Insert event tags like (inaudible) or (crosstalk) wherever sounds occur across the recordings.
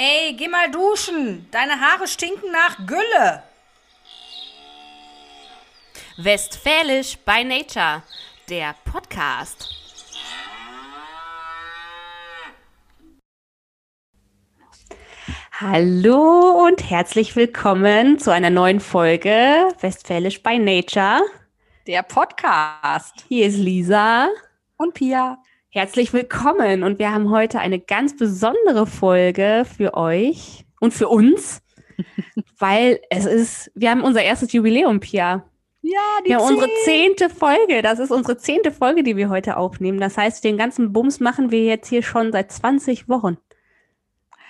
Ey, geh mal duschen. Deine Haare stinken nach Gülle. Westfälisch by Nature, der Podcast. Hallo und herzlich willkommen zu einer neuen Folge Westfälisch by Nature. Der Podcast. Hier ist Lisa und Pia. Herzlich willkommen und wir haben heute eine ganz besondere Folge für euch und für uns, (laughs) weil es ist, wir haben unser erstes Jubiläum, Pia. Ja, die haben unsere zehnte Folge. Das ist unsere zehnte Folge, die wir heute aufnehmen. Das heißt, den ganzen Bums machen wir jetzt hier schon seit 20 Wochen.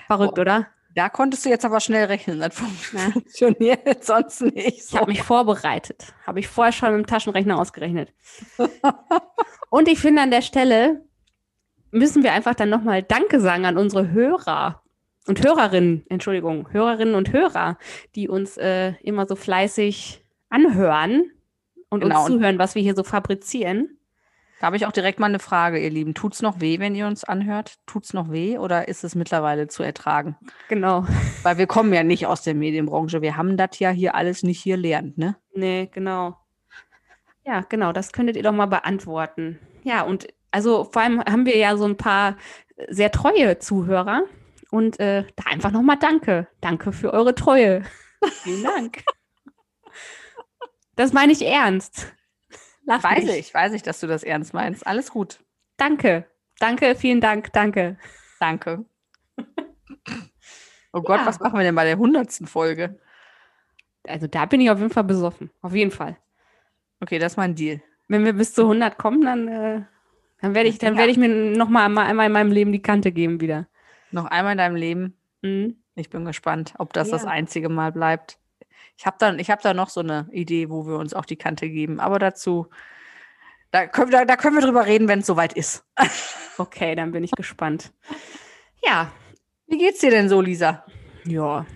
Verrückt, oh. oder? Da konntest du jetzt aber schnell rechnen. Das funktioniert (laughs) sonst nicht. So. Ich habe mich vorbereitet. Habe ich vorher schon mit dem Taschenrechner ausgerechnet. (laughs) Und ich finde an der Stelle müssen wir einfach dann nochmal Danke sagen an unsere Hörer und Hörerinnen, Entschuldigung, Hörerinnen und Hörer, die uns äh, immer so fleißig anhören und genau. uns zuhören, was wir hier so fabrizieren. Da habe ich auch direkt mal eine Frage, ihr Lieben. Tut es noch weh, wenn ihr uns anhört? Tut es noch weh oder ist es mittlerweile zu ertragen? Genau. (laughs) Weil wir kommen ja nicht aus der Medienbranche. Wir haben das ja hier alles nicht hier lernt, ne? Nee, genau. Ja, genau, das könntet ihr doch mal beantworten. Ja, und also vor allem haben wir ja so ein paar sehr treue Zuhörer. Und äh, da einfach nochmal Danke. Danke für eure Treue. (laughs) Vielen Dank. Das meine ich ernst. Lach weiß nicht. ich, weiß ich, dass du das ernst meinst. Alles gut. Danke. Danke, vielen Dank, danke. Danke. (laughs) Oh Gott, ja. was machen wir denn bei der hundertsten Folge? Also da bin ich auf jeden Fall besoffen. Auf jeden Fall. Okay, das ist mein Deal. Wenn wir bis zu 100 kommen, dann, äh, dann werde ich, dann ja. werde ich mir noch mal einmal in meinem Leben die Kante geben wieder. Noch einmal in deinem Leben? Mhm. Ich bin gespannt, ob das ja. das einzige Mal bleibt. Ich habe dann, ich habe da noch so eine Idee, wo wir uns auch die Kante geben. Aber dazu, da können, da, da können wir drüber reden, wenn es soweit ist. (laughs) okay, dann bin ich gespannt. Ja. Wie geht's dir denn so, Lisa? Ja.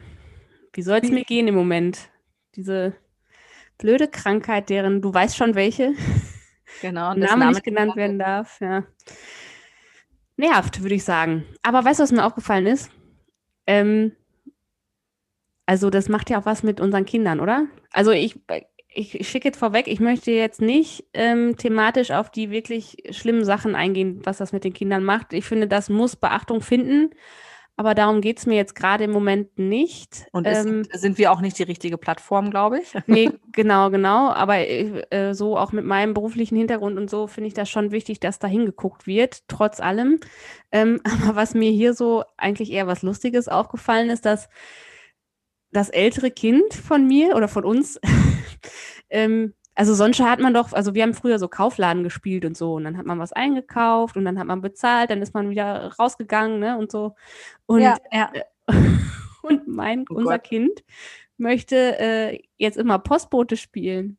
Wie soll es mir gehen im Moment? Diese blöde Krankheit, deren du weißt schon welche. Genau. Name nicht genannt werden darf. Ja. Nervt, würde ich sagen. Aber weißt du, was mir aufgefallen ist? Ähm, also das macht ja auch was mit unseren Kindern, oder? Also ich, ich schicke jetzt vorweg, ich möchte jetzt nicht ähm, thematisch auf die wirklich schlimmen Sachen eingehen, was das mit den Kindern macht. Ich finde, das muss Beachtung finden. Aber darum geht es mir jetzt gerade im Moment nicht. Und ähm, sind wir auch nicht die richtige Plattform, glaube ich? Nee, (laughs) genau, genau. Aber äh, so auch mit meinem beruflichen Hintergrund und so finde ich das schon wichtig, dass da hingeguckt wird, trotz allem. Ähm, (laughs) aber was mir hier so eigentlich eher was Lustiges aufgefallen ist, dass das ältere Kind von mir oder von uns, (laughs) ähm, also sonst hat man doch, also wir haben früher so Kaufladen gespielt und so und dann hat man was eingekauft und dann hat man bezahlt, dann ist man wieder rausgegangen, ne, und so. Und, ja, ja. (laughs) und mein, oh unser Gott. Kind möchte äh, jetzt immer Postbote spielen.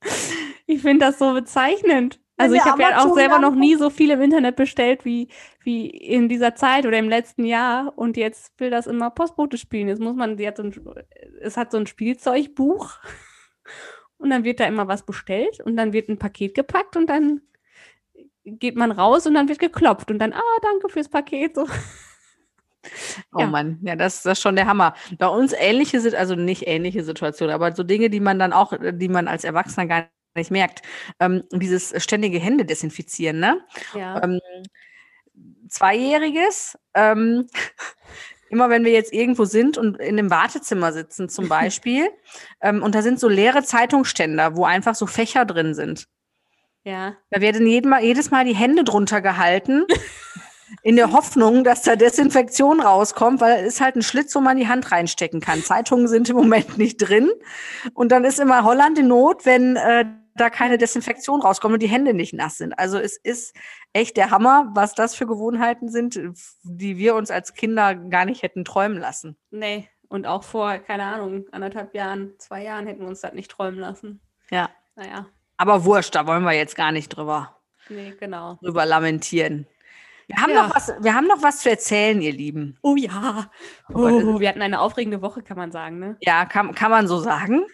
(laughs) ich finde das so bezeichnend. Also ich habe ja auch selber noch nie so viel im Internet bestellt wie, wie in dieser Zeit oder im letzten Jahr und jetzt will das immer Postbote spielen. Jetzt muss man, hat so ein, es hat so ein Spielzeugbuch (laughs) und dann wird da immer was bestellt und dann wird ein Paket gepackt und dann geht man raus und dann wird geklopft und dann, ah, danke fürs Paket. So. (laughs) Oh ja. Mann, ja, das, das ist schon der Hammer. Bei uns ähnliche, also nicht ähnliche Situationen, aber so Dinge, die man dann auch, die man als Erwachsener gar nicht merkt. Ähm, dieses ständige Hände desinfizieren, ne? Ja. Ähm, Zweijähriges, ähm, (laughs) immer wenn wir jetzt irgendwo sind und in einem Wartezimmer sitzen zum (laughs) Beispiel, ähm, und da sind so leere Zeitungsständer, wo einfach so Fächer drin sind. Ja. Da werden jedes Mal die Hände drunter gehalten. (laughs) in der Hoffnung, dass da Desinfektion rauskommt, weil es ist halt ein Schlitz, wo man die Hand reinstecken kann. Zeitungen sind im Moment nicht drin. Und dann ist immer Holland in Not, wenn äh, da keine Desinfektion rauskommt und die Hände nicht nass sind. Also es ist echt der Hammer, was das für Gewohnheiten sind, die wir uns als Kinder gar nicht hätten träumen lassen. Nee, und auch vor, keine Ahnung, anderthalb Jahren, zwei Jahren hätten wir uns das nicht träumen lassen. Ja. Naja. Aber wurscht, da wollen wir jetzt gar nicht drüber, nee, genau. drüber lamentieren. Wir haben, ja. noch was, wir haben noch was zu erzählen, ihr Lieben. Oh ja. Oh, wir hatten eine aufregende Woche, kann man sagen, ne? Ja, kann, kann man so sagen.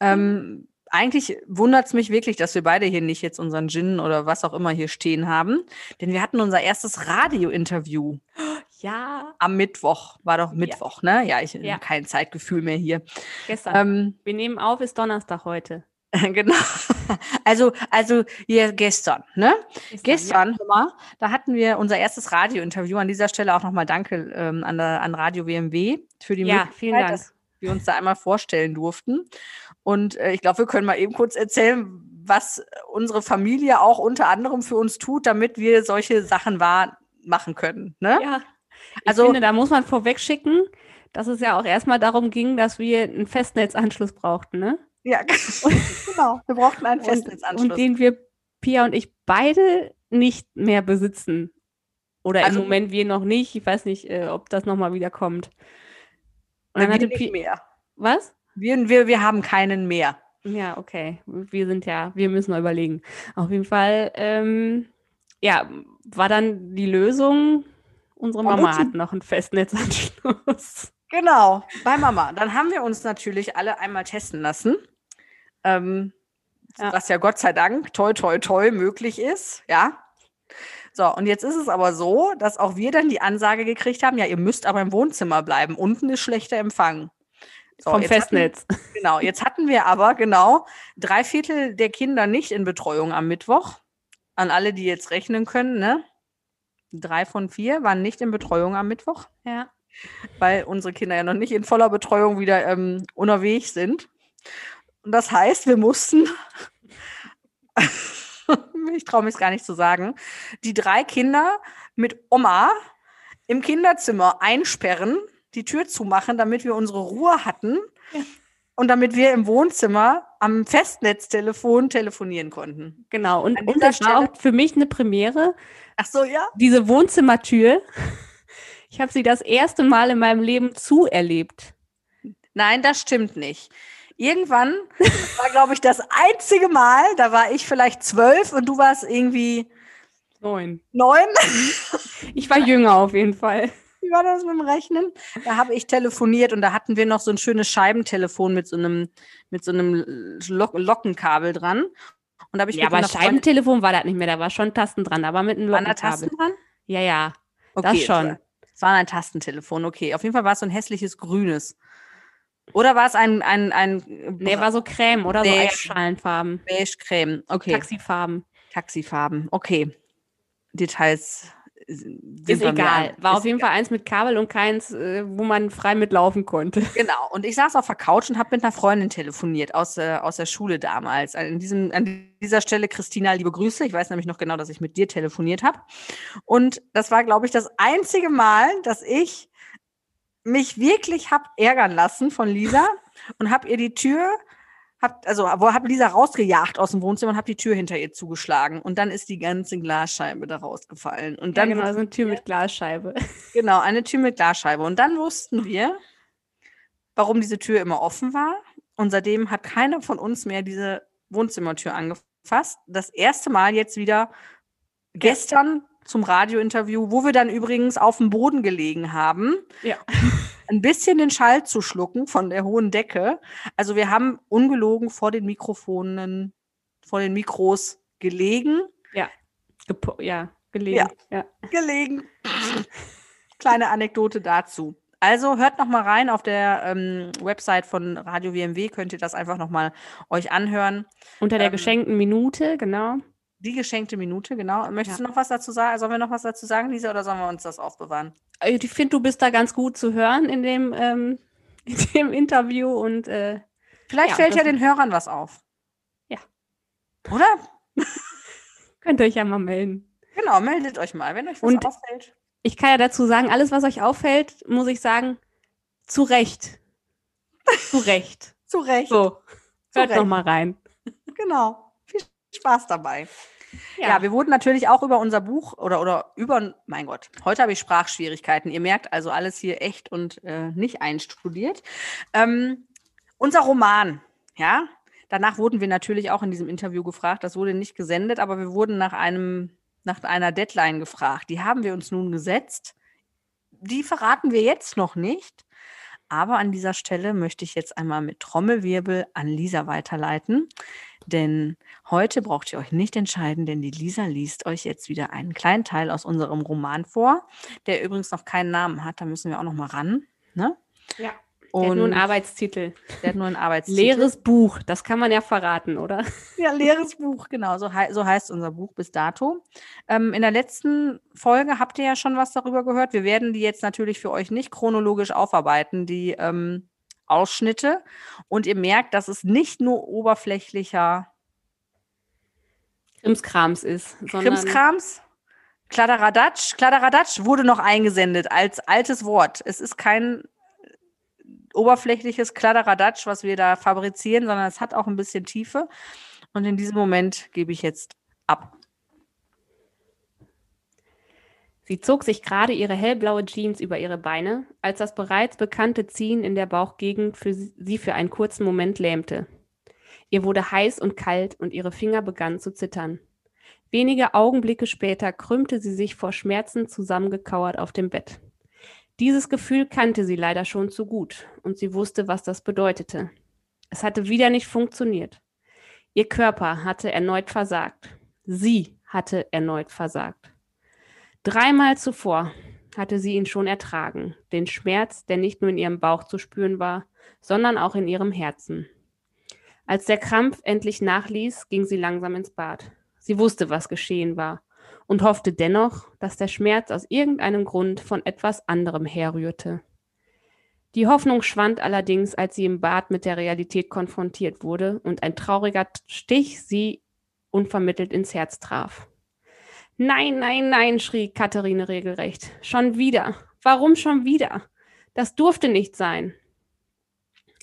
Ähm, eigentlich wundert es mich wirklich, dass wir beide hier nicht jetzt unseren Gin oder was auch immer hier stehen haben. Denn wir hatten unser erstes Radio-Interview. Ja. Am Mittwoch. War doch Mittwoch, ja. ne? Ja, ich ja. habe kein Zeitgefühl mehr hier. Gestern. Ähm, Wir nehmen auf, ist Donnerstag heute. (laughs) genau. Also, also ja, gestern, ne? Gestern, gestern ja. mal, da hatten wir unser erstes Radiointerview. An dieser Stelle auch nochmal Danke ähm, an, an Radio WMW für die ja, Möglichkeit, dass wir uns da einmal vorstellen durften. Und äh, ich glaube, wir können mal eben kurz erzählen, was unsere Familie auch unter anderem für uns tut, damit wir solche Sachen wahr machen können. Ne? Ja. Ich also, finde, da muss man vorweg schicken, dass es ja auch erstmal darum ging, dass wir einen Festnetzanschluss brauchten, ne? Ja, (laughs) genau. Wir brauchten einen Festnetzanschluss. Und, den wir, Pia und ich, beide nicht mehr besitzen. Oder also, im Moment wir noch nicht. Ich weiß nicht, äh, ob das nochmal wieder kommt. Dann hatte nicht mehr. Was? Wir, wir, wir haben keinen mehr. Ja, okay. Wir sind ja, wir müssen mal überlegen. Auf jeden Fall, ähm, ja, war dann die Lösung, unsere Mama hat noch einen Festnetzanschluss. Genau, bei Mama. Dann haben wir uns natürlich alle einmal testen lassen. Ähm, ja. Was ja Gott sei Dank toi toi toi möglich ist, ja. So, und jetzt ist es aber so, dass auch wir dann die Ansage gekriegt haben, ja, ihr müsst aber im Wohnzimmer bleiben. Unten ist schlechter Empfang. So, Vom Festnetz. Hatten, (laughs) genau, jetzt hatten wir aber genau drei Viertel der Kinder nicht in Betreuung am Mittwoch. An alle, die jetzt rechnen können, ne? Drei von vier waren nicht in Betreuung am Mittwoch. Ja weil unsere Kinder ja noch nicht in voller Betreuung wieder ähm, unterwegs sind. Und das heißt, wir mussten, (laughs) (laughs) ich traue mich gar nicht zu sagen, die drei Kinder mit Oma im Kinderzimmer einsperren, die Tür zumachen, damit wir unsere Ruhe hatten ja. und damit wir im Wohnzimmer am Festnetztelefon telefonieren konnten. Genau, und, und das Stelle, war auch für mich eine Premiere. Ach so, ja. Diese Wohnzimmertür (laughs) ich habe sie das erste Mal in meinem Leben zuerlebt. Nein, das stimmt nicht. Irgendwann war, glaube ich, das einzige Mal, da war ich vielleicht zwölf und du warst irgendwie neun. Neun? Ich war jünger auf jeden Fall. Wie war das mit dem Rechnen? Da habe ich telefoniert und da hatten wir noch so ein schönes Scheibentelefon mit so einem, mit so einem Lock Lockenkabel dran. Und da ich ja, aber Scheibentelefon war das nicht mehr, da war schon Tasten dran, aber mit einem Lockenkabel. Waren da Tasten dran? Ja, ja. Okay, das schon. Es war ein Tastentelefon, okay. Auf jeden Fall war es so ein hässliches grünes. Oder war es ein, ein, ein Nee, war so Creme oder Beige, so Eierschalenfarben. Beige Creme, okay. Taxifarben. Taxifarben, okay. Details ist egal. War ist auf jeden egal. Fall eins mit Kabel und keins, äh, wo man frei mitlaufen konnte. (laughs) Genau. Und ich saß auf der Couch und habe mit einer Freundin telefoniert aus, äh, aus der Schule damals. An, diesem, an dieser Stelle, Christina, liebe Grüße. Ich weiß nämlich noch genau, dass ich mit dir telefoniert habe. Und das war, glaube ich, das einzige Mal, dass ich mich wirklich habe ärgern lassen von Lisa und habe ihr die Tür hab, also wo hab Lisa rausgejagt aus dem Wohnzimmer und habe die Tür hinter ihr zugeschlagen. Und dann ist die ganze Glasscheibe da rausgefallen. Und dann ja, genau so eine Tür wir, mit Glasscheibe. (laughs) Genau eine Tür mit Glasscheibe. Und dann wussten wir warum diese Tür immer offen war. Und seitdem hat keiner von uns mehr diese Wohnzimmertür angefasst. Das erste Mal jetzt wieder gestern zum Radiointerview wo wir dann übrigens auf dem Boden gelegen haben ja (laughs) ein bisschen den Schall zu schlucken von der hohen Decke. Also wir haben ungelogen vor den Mikrofonen, vor den Mikros gelegen. Ja, Gepo ja, gelegen. Ja, ja. gelegen. Kleine Anekdote dazu. Also hört noch mal rein auf der ähm, Website von Radio WMW, könnt ihr das einfach noch mal euch anhören. Unter der ähm, geschenkten Minute, genau. Die geschenkte Minute, genau. Möchtest ja. du noch was dazu sagen? Sollen wir noch was dazu sagen, Lisa, oder sollen wir uns das aufbewahren? Äh, ich finde, du bist da ganz gut zu hören in dem, ähm, (laughs) in dem Interview und äh, vielleicht ja, fällt ja den Hörern was auf. Ja. Oder? (laughs) Könnt ihr euch ja mal melden. Genau, meldet euch mal, wenn euch was und auffällt. Ich kann ja dazu sagen, alles, was euch auffällt, muss ich sagen, zu Recht. (laughs) zu Recht. zu Recht. So, hört noch mal rein. Genau. Spaß dabei. Ja. ja. wir wurden natürlich auch über unser Buch oder, oder über, mein Gott, heute habe ich Sprachschwierigkeiten. Ihr merkt also alles hier echt und äh, nicht einstudiert. Ähm, unser Roman, ja, danach wurden wir natürlich auch in diesem Interview gefragt. Das wurde nicht gesendet, aber wir wurden nach einem, nach einer Deadline gefragt. Die haben wir uns nun gesetzt. Die verraten wir jetzt noch nicht. Aber an dieser Stelle möchte ich jetzt einmal mit Trommelwirbel an Lisa weiterleiten. Denn heute braucht ihr euch nicht entscheiden, denn die Lisa liest euch jetzt wieder einen kleinen Teil aus unserem Roman vor, der übrigens noch keinen Namen hat. Da müssen wir auch noch mal ran. Ne? Ja. Der hat nur einen Arbeitstitel. (laughs) Der hat nur einen Arbeitstitel. Leeres Buch, das kann man ja verraten, oder? Ja, leeres Buch, genau. So, hei so heißt unser Buch bis dato. Ähm, in der letzten Folge habt ihr ja schon was darüber gehört. Wir werden die jetzt natürlich für euch nicht chronologisch aufarbeiten, die ähm, Ausschnitte. Und ihr merkt, dass es nicht nur oberflächlicher Krimskrams ist, sondern. Krimskrams? Kladderadatsch. Kladderadatsch wurde noch eingesendet als altes Wort. Es ist kein oberflächliches Kladderadatsch, was wir da fabrizieren, sondern es hat auch ein bisschen Tiefe. Und in diesem Moment gebe ich jetzt ab. Sie zog sich gerade ihre hellblaue Jeans über ihre Beine, als das bereits bekannte Ziehen in der Bauchgegend für sie für einen kurzen Moment lähmte. Ihr wurde heiß und kalt und ihre Finger begannen zu zittern. Wenige Augenblicke später krümmte sie sich vor Schmerzen zusammengekauert auf dem Bett. Dieses Gefühl kannte sie leider schon zu gut und sie wusste, was das bedeutete. Es hatte wieder nicht funktioniert. Ihr Körper hatte erneut versagt. Sie hatte erneut versagt. Dreimal zuvor hatte sie ihn schon ertragen, den Schmerz, der nicht nur in ihrem Bauch zu spüren war, sondern auch in ihrem Herzen. Als der Krampf endlich nachließ, ging sie langsam ins Bad. Sie wusste, was geschehen war und hoffte dennoch, dass der Schmerz aus irgendeinem Grund von etwas anderem herrührte. Die Hoffnung schwand allerdings, als sie im Bad mit der Realität konfrontiert wurde und ein trauriger Stich sie unvermittelt ins Herz traf. Nein, nein, nein, schrie Katharine regelrecht. Schon wieder. Warum schon wieder? Das durfte nicht sein.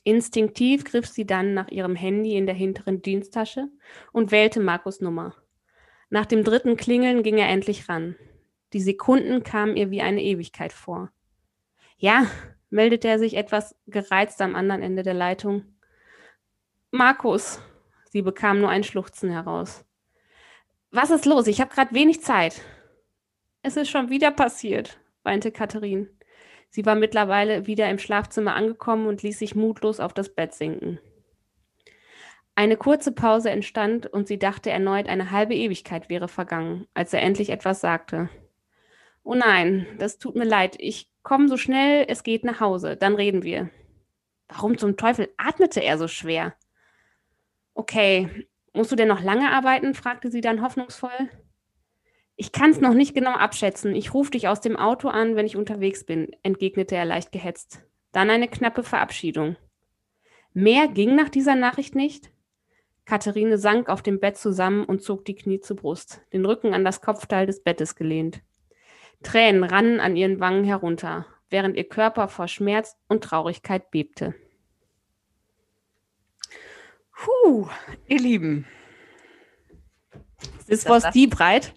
Instinktiv griff sie dann nach ihrem Handy in der hinteren Diensttasche und wählte Markus Nummer. Nach dem dritten Klingeln ging er endlich ran. Die Sekunden kamen ihr wie eine Ewigkeit vor. Ja, meldete er sich etwas gereizt am anderen Ende der Leitung. Markus. Sie bekam nur ein Schluchzen heraus. Was ist los? Ich habe gerade wenig Zeit. Es ist schon wieder passiert, weinte Katharin. Sie war mittlerweile wieder im Schlafzimmer angekommen und ließ sich mutlos auf das Bett sinken. Eine kurze Pause entstand und sie dachte erneut, eine halbe Ewigkeit wäre vergangen, als er endlich etwas sagte. Oh nein, das tut mir leid. Ich komme so schnell es geht nach Hause. Dann reden wir. Warum zum Teufel atmete er so schwer? Okay, Musst du denn noch lange arbeiten? fragte sie dann hoffnungsvoll. Ich kann es noch nicht genau abschätzen. Ich rufe dich aus dem Auto an, wenn ich unterwegs bin, entgegnete er leicht gehetzt. Dann eine knappe Verabschiedung. Mehr ging nach dieser Nachricht nicht? Katharine sank auf dem Bett zusammen und zog die Knie zur Brust, den Rücken an das Kopfteil des Bettes gelehnt. Tränen rannen an ihren Wangen herunter, während ihr Körper vor Schmerz und Traurigkeit bebte. Puh, ihr Lieben. This was die breit.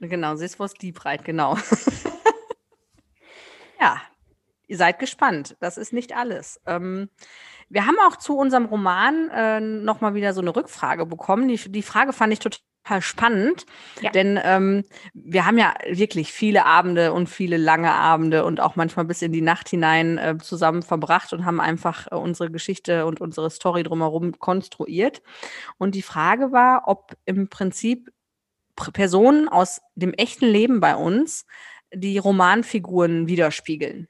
Genau, this was die breit, genau. ja, ihr seid gespannt. Das ist nicht alles. Ähm, wir haben auch zu unserem Roman äh, nochmal wieder so eine Rückfrage bekommen. Die, die Frage fand ich total spannend, ja. denn ähm, wir haben ja wirklich viele Abende und viele lange Abende und auch manchmal bis in die Nacht hinein äh, zusammen verbracht und haben einfach äh, unsere Geschichte und unsere Story drumherum konstruiert. Und die Frage war, ob im Prinzip Personen aus dem echten Leben bei uns die Romanfiguren widerspiegeln.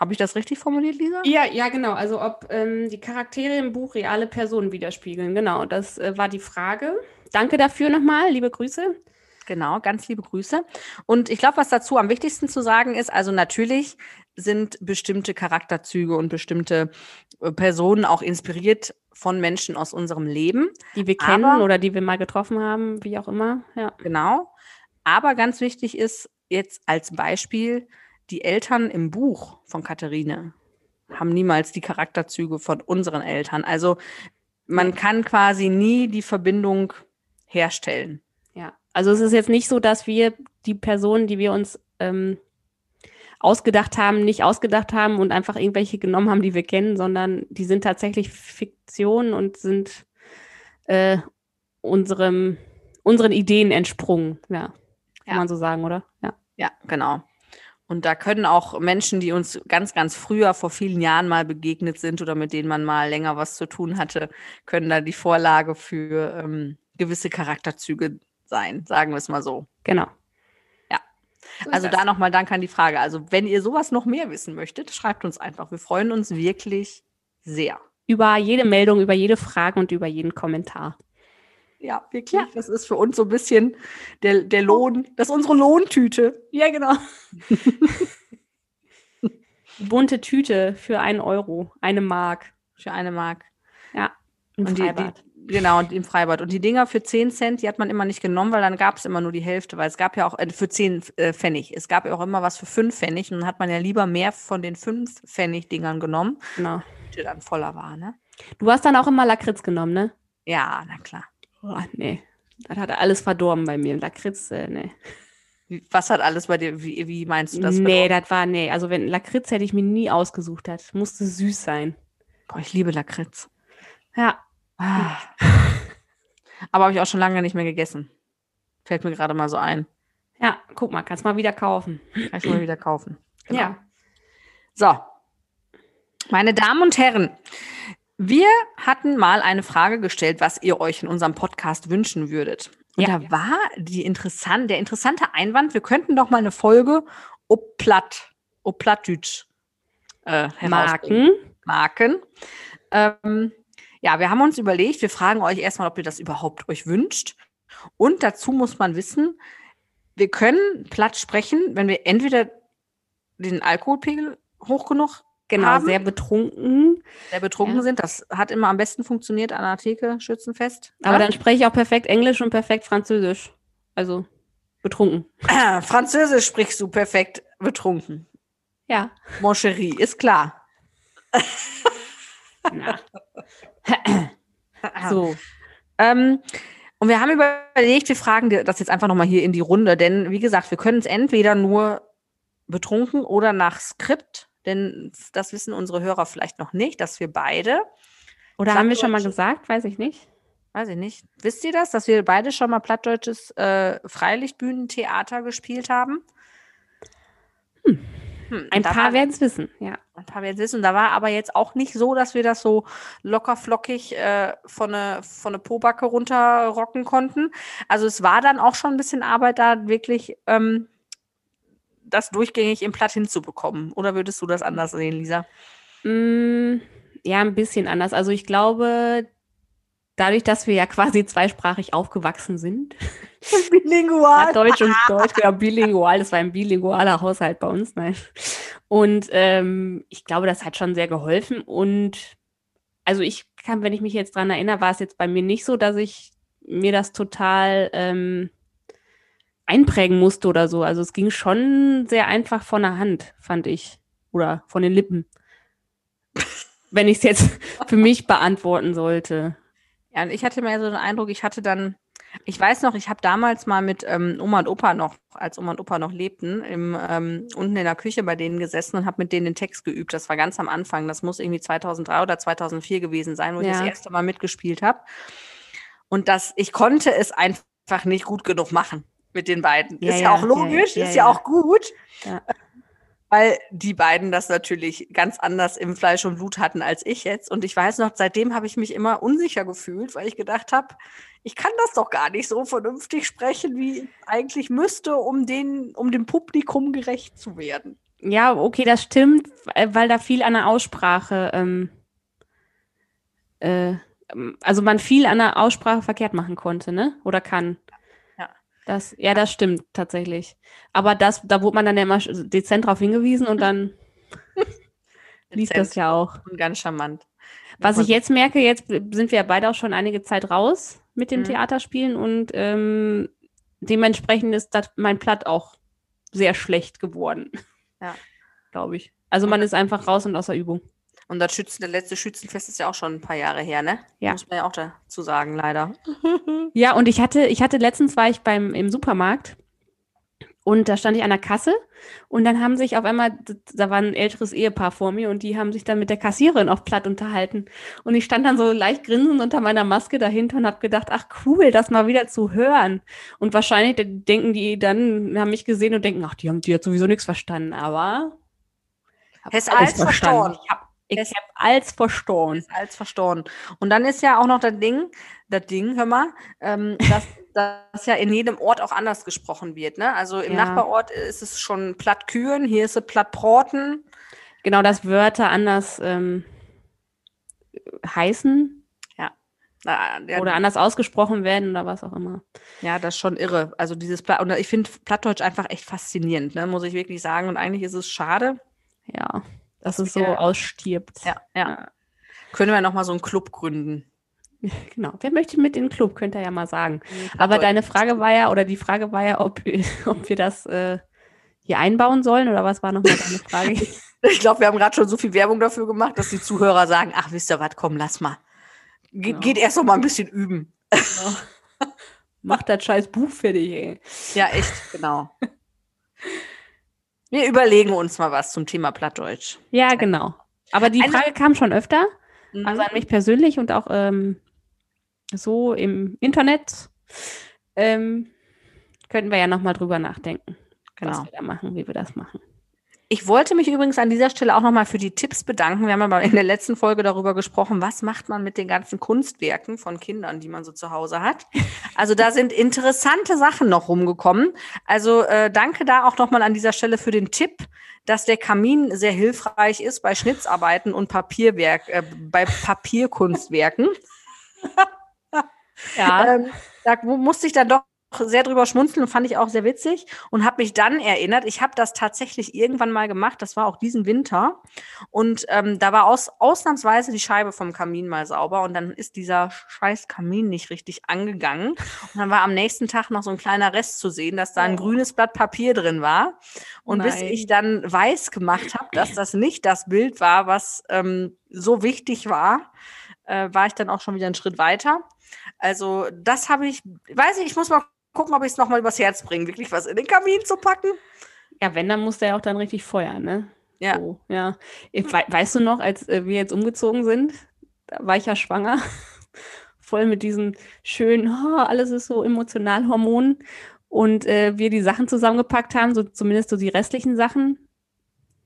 Habe ich das richtig formuliert, Lisa? Ja, ja, genau. Also ob ähm, die Charaktere im Buch reale Personen widerspiegeln. Genau, das äh, war die Frage. Danke dafür nochmal. Liebe Grüße. Genau, ganz liebe Grüße. Und ich glaube, was dazu am wichtigsten zu sagen ist, also natürlich sind bestimmte Charakterzüge und bestimmte äh, Personen auch inspiriert von Menschen aus unserem Leben. Die wir kennen Aber, oder die wir mal getroffen haben, wie auch immer. Ja. Genau. Aber ganz wichtig ist jetzt als Beispiel, die Eltern im Buch von Katharine haben niemals die Charakterzüge von unseren Eltern. Also man kann quasi nie die Verbindung herstellen. Ja, also es ist jetzt nicht so, dass wir die Personen, die wir uns ähm, ausgedacht haben, nicht ausgedacht haben und einfach irgendwelche genommen haben, die wir kennen, sondern die sind tatsächlich Fiktion und sind äh, unserem, unseren Ideen entsprungen. Ja, kann ja. man so sagen, oder? Ja. Ja, genau. Und da können auch Menschen, die uns ganz, ganz früher vor vielen Jahren mal begegnet sind oder mit denen man mal länger was zu tun hatte, können da die Vorlage für ähm, gewisse Charakterzüge sein, sagen wir es mal so. Genau. Ja. So Also da nochmal Dank an die Frage. Also wenn ihr sowas noch mehr wissen möchtet, schreibt uns einfach. Wir freuen uns wirklich sehr. über jede Meldung, über jede Frage und über jeden Kommentar. Ja, wirklich. Das ist für uns so ein bisschen der, der Lohn, das ist unsere Lohntüte. Ja, genau. (laughs) Bunte Tüte für einen Euro, eine Mark Für eine Mark. im Und die, Freibad. die, genau, und im Freibad. Und die Dinger für 10 Cent, die hat man immer nicht genommen, weil dann gab es immer nur die Hälfte, weil es gab ja auch äh, für 10 äh, Pfennig. Es gab ja auch immer was für 5 Pfennig und dann hat man ja lieber mehr von den 5 Pfennig-Dingern genommen, genau. die dann voller war, ne? Du hast dann auch immer Lakritz genommen, ne? Ja, na klar. Oh, nee. Das hat alles verdorben bei mir. Lakritz, äh, nee. Was hat alles bei dir, wie, wie meinst du das? nee, das war, nee. Also wenn Lakritz hätte ich mir nie ausgesucht. Das musste süß sein. Boah, ich liebe Lakritz. Ja. Ah. (laughs) Aber habe ich auch schon lange nicht mehr gegessen. Fällt mir gerade mal so ein. Ja, guck mal, kannst mal wieder kaufen. Kann ich mal wieder kaufen. Genau. Ja. So. Meine Damen und Herren, wir hatten mal eine Frage gestellt, was ihr euch in unserem Podcast wünschen würdet. Und Ja. da war die interessant, der interessante Einwand, wir könnten doch mal eine Folge ob Platt, ob Plattdütsch äh. Marken. Marken. Ähm, ja, wir haben uns überlegt, wir fragen euch erstmal, ob ihr das überhaupt euch wünscht. Und dazu muss man wissen, wir können platt sprechen, wenn wir entweder den Alkoholpegel hoch genug Genau, haben, sehr betrunken. sehr betrunken Ja. sind. Das hat immer am besten funktioniert an der Theke, Schützenfest. Aber Ja? dann spreche ich auch perfekt Englisch und perfekt Französisch. Also betrunken. (clears throat) Französisch sprichst du perfekt betrunken. Ja. Mon chéri, ist klar. (laughs) (laughs) So. Ähm, und wir haben überlegt, wir fragen das jetzt einfach nochmal hier in die Runde, denn wie gesagt, wir können es entweder nur betrunken oder nach Skript, denn das wissen unsere Hörer vielleicht noch nicht, dass wir beide, Oder haben wir schon mal gesagt? Weiß ich nicht. weiß ich nicht, wisst ihr das, dass wir beide schon mal plattdeutsches äh, Freilichtbühnentheater gespielt haben? Hm. Ein paar werden es wissen, ja. ein paar werden es wissen. Da war aber jetzt auch nicht so, dass wir das so locker flockig äh, von der von ne Pobacke runterrocken konnten. Also es war dann auch schon ein bisschen Arbeit da, wirklich ähm, das durchgängig im Platt hinzubekommen. Oder würdest du das anders sehen, Lisa? Mm, ja, ein bisschen anders. Also ich glaube, dadurch, dass wir ja quasi zweisprachig aufgewachsen sind, (laughs) Bilingual. Ja, Deutsch und Deutsch, ja, bilingual, das war ein bilingualer Haushalt bei uns, nein. Und ähm, ich glaube, das hat schon sehr geholfen. Und also ich kann, wenn ich mich jetzt dran erinnere, war es jetzt bei mir nicht so, dass ich mir das total ähm, einprägen musste oder so. Also es ging schon sehr einfach von der Hand, fand ich. Oder von den Lippen. wenn ich es jetzt für mich beantworten sollte. Ja, und ich hatte mehr so den Eindruck, ich hatte dann, ich weiß noch, ich habe damals mal mit ähm, Oma und Opa noch, als Oma und Opa noch lebten, im, ähm, unten in der Küche bei denen gesessen und habe mit denen den Text geübt. Das war ganz am Anfang. Das muss irgendwie 2003 oder 2004 gewesen sein, wo ich Ja. das erste Mal mitgespielt habe. Und das, ich konnte es einfach nicht gut genug machen mit den beiden. Ja, ist ja, ja, auch logisch, ist ja. auch gut. Weil die beiden das natürlich ganz anders im Fleisch und Blut hatten als ich jetzt. Und ich weiß noch, seitdem habe ich mich immer unsicher gefühlt, weil ich gedacht habe, ich kann das doch gar nicht so vernünftig sprechen, wie ich eigentlich müsste, um, den, um dem Publikum gerecht zu werden. Ja, okay, das stimmt, weil weil da viel an der Aussprache, ähm, äh, also man viel an der Aussprache verkehrt machen konnte, ne? Oder kann. Ja. Das, ja, das stimmt tatsächlich. Aber das, da wurde man dann ja immer dezent drauf hingewiesen und dann (laughs) lief das ja auch. Und ganz charmant. Was ich jetzt merke, jetzt sind wir ja beide auch schon einige Zeit raus mit dem Mhm. Theaterspielen und ähm, dementsprechend ist das mein Platt auch sehr schlecht geworden. Ja. (laughs) Glaube ich. Also man ist einfach raus und außer Übung. Und das Schützen, der letzte Schützenfest ist ja auch schon ein paar Jahre her, ne? Ja. Muss man ja auch dazu sagen, leider. (laughs) Ja, und ich hatte, ich hatte letztens war ich beim im Supermarkt Und da stand ich an der Kasse und dann haben sich auf einmal, da war ein älteres Ehepaar vor mir und die haben sich dann mit der Kassiererin auf platt unterhalten. Und ich stand dann so leicht grinsend unter meiner Maske dahinter und habe gedacht, ach cool, das mal wieder zu hören. Und wahrscheinlich denken die dann, haben mich gesehen und denken, ach, die haben die hat sowieso nichts verstanden. Aber Hast alles verstanden. Ich habe ich hab alles verstanden. Alles verstanden. Und dann ist ja auch noch das Ding, das Ding, hör mal, ähm, (laughs) dass das ja in jedem Ort auch anders gesprochen wird. Ne? Also im ja. Nachbarort ist es schon platt Kühen, hier ist es platt Porten. Genau, dass Wörter anders ähm, heißen. Ja. ja. Oder anders ausgesprochen werden oder was auch immer. Ja, das ist schon irre. Also dieses Platt, und ich finde Plattdeutsch einfach echt faszinierend, ne? muss ich wirklich sagen. Und eigentlich ist es schade. Ja, dass es so ausstirbt. Ja, ja. ja. Können wir nochmal so einen Club gründen. (laughs) Genau. Wer möchte mit in den Club, könnt ihr ja mal sagen. Aber deine Frage war ja, oder die Frage war ja, ob, (laughs) ob wir das äh, hier einbauen sollen, oder was war nochmal deine Frage? (laughs) ich glaube, wir haben gerade schon so viel Werbung dafür gemacht, dass die Zuhörer sagen, ach, wisst ihr was, komm, lass mal. Ge genau. Geht erst noch mal ein bisschen üben. Genau. Macht das scheiß Buch fertig, ey. Ja, echt, genau. Wir überlegen uns mal was zum Thema Plattdeutsch. Ja, genau. Aber die Frage kam schon öfter, also an mhm. mich persönlich und auch ähm, so im Internet, ähm, könnten wir ja nochmal drüber nachdenken, genau. was wir da machen, wie wir das machen. Ich wollte mich übrigens an dieser Stelle auch nochmal für die Tipps bedanken. Wir haben aber in der letzten Folge darüber gesprochen, was macht man mit den ganzen Kunstwerken von Kindern, die man so zu Hause hat. Also da sind interessante Sachen noch rumgekommen. Also äh, danke da auch nochmal an dieser Stelle für den Tipp, dass der Kamin sehr hilfreich ist bei Schnitzarbeiten und Papierwerk, äh, bei Papierkunstwerken. (laughs) Ja. ähm, da musste ich dann doch sehr drüber schmunzeln und fand ich auch sehr witzig und habe mich dann erinnert, ich habe das tatsächlich irgendwann mal gemacht, das war auch diesen Winter und ähm, da war aus, ausnahmsweise die Scheibe vom Kamin mal sauber und dann ist dieser scheiß Kamin nicht richtig angegangen und dann war am nächsten Tag noch so ein kleiner Rest zu sehen, dass da ein oh. grünes Blatt Papier drin war und Nein. bis ich dann weiß gemacht habe, dass das nicht das Bild war, was ähm, so wichtig war, äh, war ich dann auch schon wieder einen Schritt weiter also das habe ich, weiß ich, ich muss mal gucken, ob ich es nochmal übers Herz bringe, wirklich was in den Kamin zu packen. Ja, wenn, dann muss der ja auch dann richtig feuern, ne? Ja. So, ja. weißt du noch, als äh, wir jetzt umgezogen sind, da war ich ja schwanger, (laughs) voll mit diesen schönen, oh, alles ist so emotional Hormonen und äh, wir die Sachen zusammengepackt haben, so zumindest so die restlichen Sachen,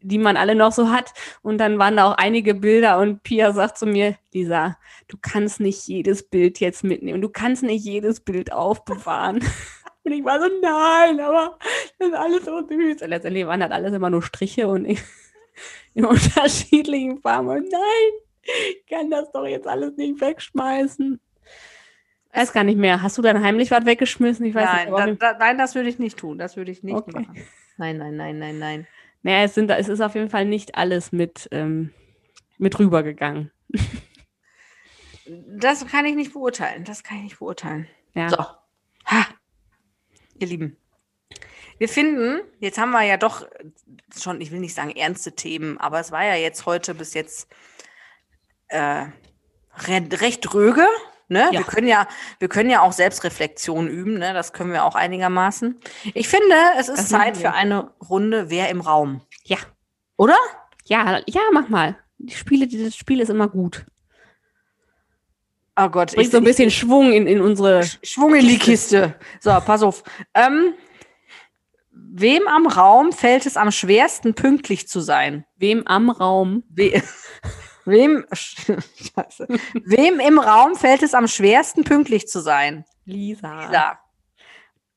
die man alle noch so hat. Und dann waren da auch einige Bilder und Pia sagt zu mir, Lisa, du kannst nicht jedes Bild jetzt mitnehmen. Du kannst nicht jedes Bild aufbewahren. (laughs) und ich war so, nein, aber das ist alles so süß. Und letztendlich waren das alles immer nur Striche und ich, (laughs) in unterschiedlichen Farben. Und nein, ich kann das doch jetzt alles nicht wegschmeißen. Ich weiß gar nicht mehr. Hast du dann heimlich was weggeschmissen? Ich weiß nein, nicht, da, da, nein, das würde ich nicht tun. Das würde ich nicht okay. machen. Nein, nein, nein, nein, nein. Naja, es, sind, es ist auf jeden Fall nicht alles mit, ähm, mit rübergegangen. (laughs) Das kann ich nicht beurteilen. Das kann ich nicht beurteilen. Ja. So. Ha. Ihr Lieben. Wir finden, jetzt haben wir ja doch schon, ich will nicht sagen ernste Themen, aber es war ja jetzt heute bis jetzt äh, recht röge. Ne? Ja. Wir, können ja, wir können ja auch Selbstreflexion üben, ne? das können wir auch einigermaßen. Ich finde, es ist das Zeit für eine Runde Wer im Raum. Ja. Oder? Ja, ja, mach mal. Die Spiele, dieses Spiel ist immer gut. Oh Gott. Bringt so ein bisschen ich, Schwung in, in unsere. Schwung in die Kiste. So, pass auf. Ähm, wem am Raum fällt es am schwersten, pünktlich zu sein? Wem am Raum? We (laughs) Wem, (laughs) Scheiße. Wem im Raum fällt es am schwersten, pünktlich zu sein? Lisa. Lisa.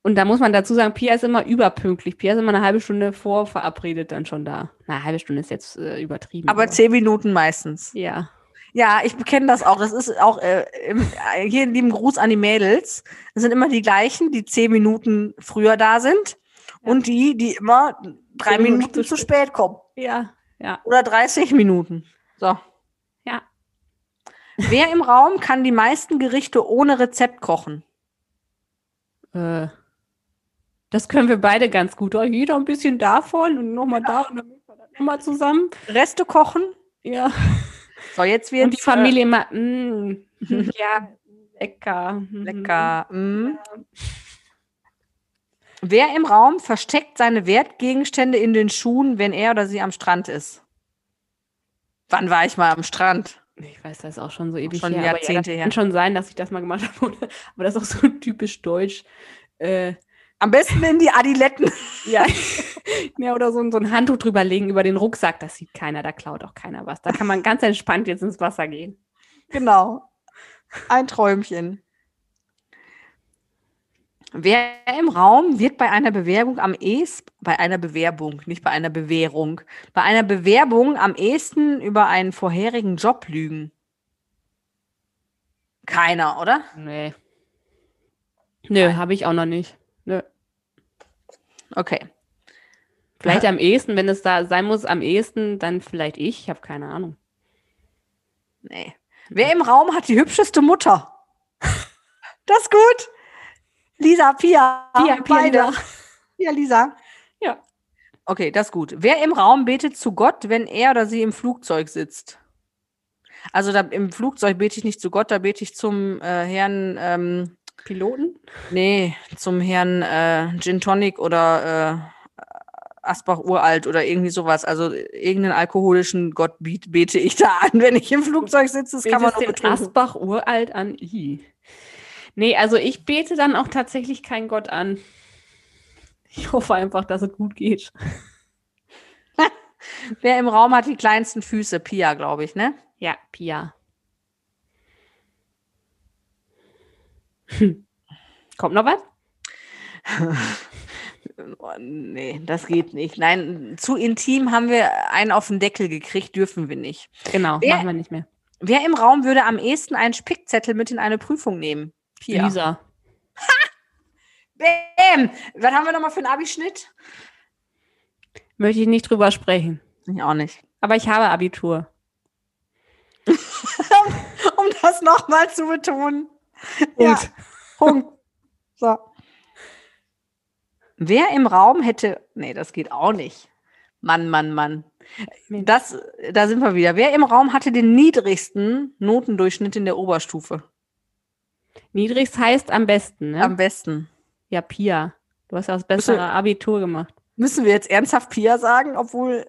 Und da muss man dazu sagen, Pia ist immer überpünktlich. Pia ist immer eine halbe Stunde vor verabredet dann schon da. Na, eine halbe Stunde ist jetzt äh, übertrieben. Aber, aber zehn Minuten meistens. Ja. Ja, ich kenne das auch. Das ist auch äh, im, äh, hier in lieben Gruß an die Mädels. Es sind immer die gleichen, die zehn Minuten früher da sind ja. und die, die immer drei Minuten, Minuten zu spät kommen. Ja, ja. Oder 30 Minuten. So. Wer im Raum kann die meisten Gerichte ohne Rezept kochen? Äh, das können wir beide ganz gut. Oh, jeder ein bisschen davon und nochmal da und dann müssen wir das nochmal zusammen. Reste kochen? Ja. So, jetzt wird Und die Familie äh, immer, mm, (laughs) ja, lecker. Lecker. Mm. Wer im Raum versteckt seine Wertgegenstände in den Schuhen, wenn er oder sie am Strand ist? Wann war ich mal am Strand? Ich weiß, das ist auch schon so ewig Schon her. Jahrzehnte ja, her. Kann schon sein, dass ich das mal gemacht habe. (laughs) Aber das ist auch so typisch deutsch. Äh, Am besten in die Adiletten. ja. (laughs) ja, oder so, ein- so ein Handtuch drüberlegen über den Rucksack. Das sieht keiner, da klaut auch keiner was. Da kann man ganz entspannt jetzt ins Wasser gehen. Genau. Ein Träumchen. Wer im Raum wird bei einer Bewerbung am ehesten, bei einer Bewerbung, nicht bei einer Bewährung, bei einer Bewerbung am ehesten über einen vorherigen Job lügen? Keiner, oder? Nee. Nö, habe ich auch noch nicht. Nö. Okay. Vielleicht am ehesten, wenn es da sein muss, am ehesten, dann vielleicht ich. Ich habe keine Ahnung. Nee. Wer im Raum hat die hübscheste Mutter? (laughs) Das ist gut. Lisa, Pia. Pia, Pia, beide. Lisa. Pia, Lisa. Ja. Okay, das ist gut. Wer im Raum betet zu Gott, wenn er oder sie im Flugzeug sitzt? Also da, im Flugzeug bete ich nicht zu Gott, da bete ich zum äh, Herrn, ähm, Piloten? nee, zum Herrn äh, Gin Tonic oder äh, Asbach Uralt oder irgendwie sowas. Also irgendeinen alkoholischen Gott bete ich da an, wenn ich im Flugzeug sitze. Das kann man Betest nur den betrunken. Asbach uralt an. I. Nee, also ich bete dann auch tatsächlich keinen Gott an. Ich hoffe einfach, dass es gut geht. (laughs) Wer im Raum hat die kleinsten Füße? Pia, glaube ich, ne? Ja, Pia. Hm. (laughs) Kommt noch was? Oh, (laughs) nee, das geht nicht. Nein, zu intim haben wir einen auf den Deckel gekriegt, dürfen wir nicht. Genau, Wer- machen wir nicht mehr. Wer im Raum würde am ehesten einen Spickzettel mit in eine Prüfung nehmen? Pia. Lisa. (laughs) Bäm! Was haben wir nochmal für einen Abischnitt? Möchte ich nicht drüber sprechen. Ich auch nicht. Aber ich habe Abitur. (laughs) Um das nochmal zu betonen. Ja, Punkt. Punkt. So. Wer im Raum hätte. Nee, das geht auch nicht. Mann, Mann, Mann. Das, da sind wir wieder. Wer im Raum hatte den niedrigsten Notendurchschnitt in der Oberstufe? Niedrigst heißt am besten, ne? Am besten. ja, Pia. Du hast ja das bessere Abitur gemacht. Müssen wir jetzt ernsthaft Pia sagen, obwohl.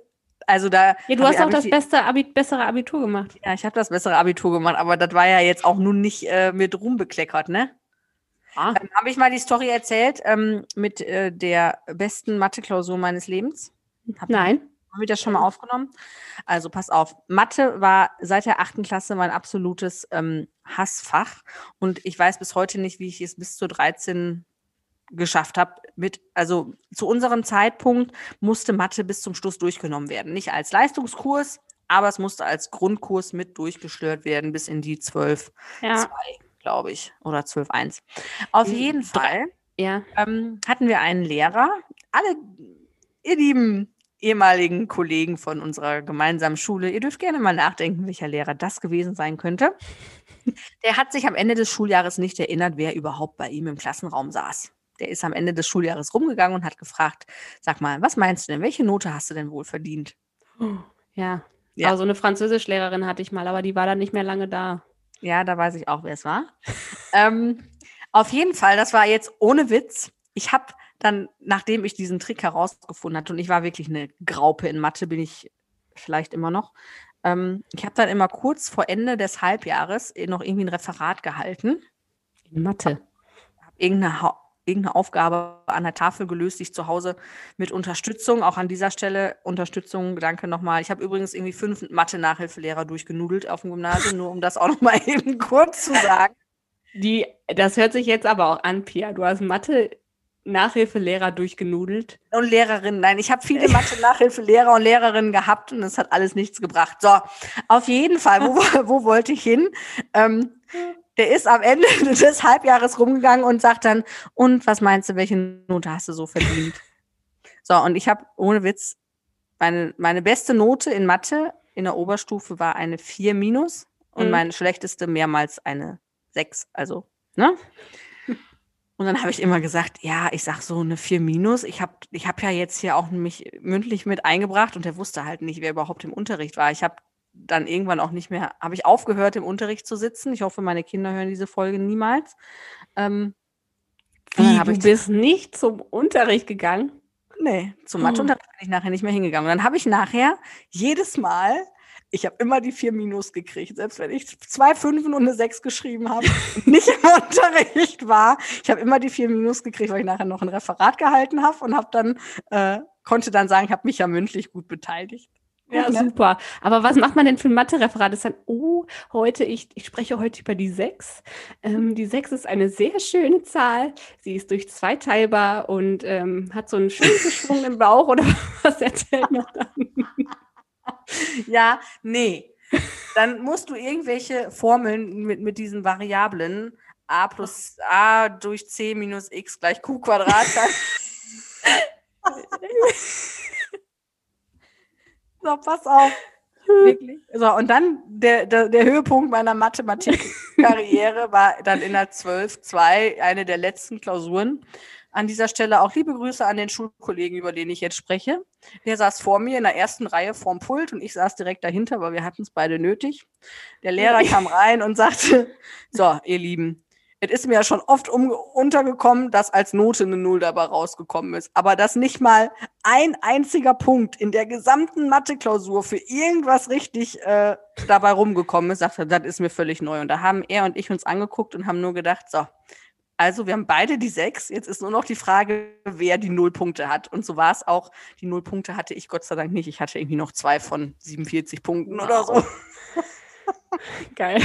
Also da. Ja, du hast auch das beste Abi bessere Abitur gemacht. Ja, ich habe das bessere Abitur gemacht, aber das war ja jetzt auch nun nicht äh, mit Ruhm bekleckert, ne? Ah. Ähm, habe ich mal die Story erzählt ähm, mit äh, der besten Mathe-Klausur meines Lebens? Hab Nein. Habe ich das schon mal aufgenommen? Also pass auf. Mathe war seit der achten Klasse mein absolutes ähm, Hassfach. Und ich weiß bis heute nicht, wie ich es bis zu 13 geschafft habe. Mit, also zu unserem Zeitpunkt musste Mathe bis zum Schluss durchgenommen werden. Nicht als Leistungskurs, aber es musste als Grundkurs mit durchgestört werden bis in die 12, Ja. 2, glaube ich. Oder 12.1. Auf Mhm, jeden Fall Ja. ähm, hatten wir einen Lehrer, alle ihr lieben ehemaligen Kollegen von unserer gemeinsamen Schule, ihr dürft gerne mal nachdenken, welcher Lehrer das gewesen sein könnte. Der hat sich am Ende des Schuljahres nicht erinnert, wer überhaupt bei ihm im Klassenraum saß. Der ist am Ende des Schuljahres rumgegangen und hat gefragt, sag mal, was meinst du denn, welche Note hast du denn wohl verdient? Ja. Ja. Aber so eine Französischlehrerin hatte ich mal, aber die war dann nicht mehr lange da. Ja, da weiß ich auch, wer es war. ähm, auf jeden Fall, das war jetzt ohne Witz. Ich habe dann, nachdem ich diesen Trick herausgefunden hatte, und ich war wirklich eine Graupe in Mathe, bin ich vielleicht immer noch. Ähm, ich habe dann immer kurz vor Ende des Halbjahres noch irgendwie ein Referat gehalten, In Mathe. habe irgendeine, irgendeine Aufgabe an der Tafel gelöst, die ich zu Hause mit Unterstützung, auch an dieser Stelle Unterstützung, danke nochmal. Ich habe übrigens irgendwie fünf Mathe-Nachhilfelehrer durchgenudelt auf dem Gymnasium, nur um das auch nochmal (laughs) eben kurz zu sagen. Die, das hört sich jetzt aber auch an, Pia. Du hast Mathe-Nachhilfelehrer durchgenudelt. und Lehrerinnen. Nein, ich habe viele (laughs) Mathe-Nachhilfelehrer und Lehrerinnen gehabt und es hat alles nichts gebracht. So, auf jeden Fall, wo, (laughs) wo wollte ich hin? Ähm, der ist am Ende (laughs) des Halbjahres rumgegangen und sagt dann, und was meinst du, welche Note hast du so verdient? So, und ich habe ohne Witz, meine, meine beste Note in Mathe in der Oberstufe war eine 4 minus und Mhm. meine schlechteste mehrmals eine 6. Also, ne? Und dann habe ich immer gesagt, ja, ich sag so eine 4 minus. Ich habe ich hab ja jetzt hier auch mich mündlich mit eingebracht und der wusste halt nicht, wer überhaupt im Unterricht war. Ich habe dann irgendwann auch nicht mehr, habe ich aufgehört, im Unterricht zu sitzen. Ich hoffe, meine Kinder hören diese Folge niemals. Ähm, Wie, du bist nicht zum Unterricht gegangen? Nee, zum Matheunterricht bin ich nachher nicht mehr hingegangen. Und dann habe ich nachher jedes Mal, ich habe immer die vier Minus gekriegt, selbst wenn ich zwei Fünfen und eine Sechs geschrieben habe und (laughs) nicht im Unterricht war. Ich habe immer die vier Minus gekriegt, weil ich nachher noch ein Referat gehalten habe und habe dann, äh, konnte dann sagen, ich habe mich ja mündlich gut beteiligt. Ja, ne? super. Aber was macht man denn für ein Mathe-Referat? Ist dann, oh, heute, ich, ich spreche heute über die 6. Ähm, die 6 ist eine sehr schöne Zahl. Sie ist durch zwei teilbar und ähm, hat so einen schönen Geschwung im Bauch oder (laughs) was erzählt man dann? (laughs) ja, nee. Dann musst du irgendwelche Formeln mit, mit diesen Variablen a plus a durch c minus x gleich q Quadrat. (laughs) So, pass auf. Wirklich. So, und dann der, der, der Höhepunkt meiner Mathematikkarriere war dann in der 12.2, eine der letzten Klausuren. An dieser Stelle auch liebe Grüße an den Schulkollegen, über den ich jetzt spreche. Der saß vor mir in der ersten Reihe vorm Pult und ich saß direkt dahinter, weil wir hatten es beide nötig. Der Lehrer kam rein und sagte, so, ihr Lieben, es ist mir ja schon oft um, untergekommen, dass als Note eine Null dabei rausgekommen ist. Aber dass nicht mal ein einziger Punkt in der gesamten Mathe-Klausur für irgendwas richtig äh, dabei rumgekommen ist, sagt er, das ist mir völlig neu. Und da haben er und ich uns angeguckt und haben nur gedacht, so, also wir haben beide die sechs. Jetzt ist nur noch die Frage, wer die Nullpunkte hat. Und so war es auch. Die Nullpunkte hatte ich Gott sei Dank nicht. Ich hatte irgendwie noch zwei von 47 Punkten wow. oder so. (laughs) Geil.